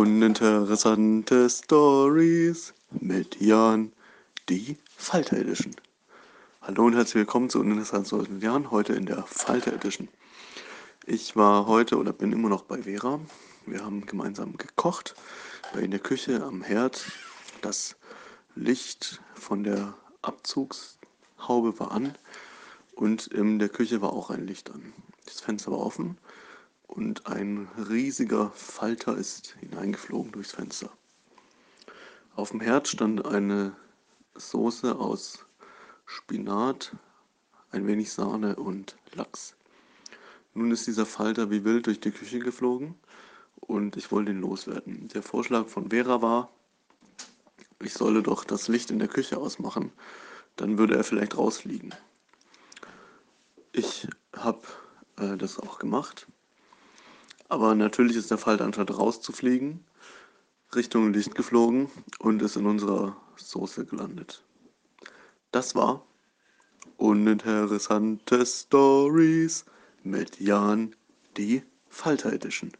Uninteressante Stories mit Jan, die Falter Edition. Hallo und herzlich willkommen zu Uninteressante Stories mit Jan, heute in der Falter Edition. Ich war heute oder bin immer noch bei Vera. Wir haben gemeinsam gekocht, bei in der Küche am Herd. Das Licht von der Abzugshaube war an und in der Küche war auch ein Licht an. Das Fenster war offen und ein riesiger Falter ist hineingeflogen durchs Fenster. Auf dem Herd stand eine Soße aus Spinat, ein wenig Sahne und Lachs. Nun ist dieser Falter wie wild durch die Küche geflogen und ich wollte ihn loswerden. Der Vorschlag von Vera war, ich solle doch das Licht in der Küche ausmachen, dann würde er vielleicht rausfliegen. Ich habe äh, das auch gemacht aber natürlich ist der Falter anstatt rauszufliegen, Richtung Licht geflogen und ist in unserer Soße gelandet. Das war Uninteressante Stories mit Jan, die Falter Edition.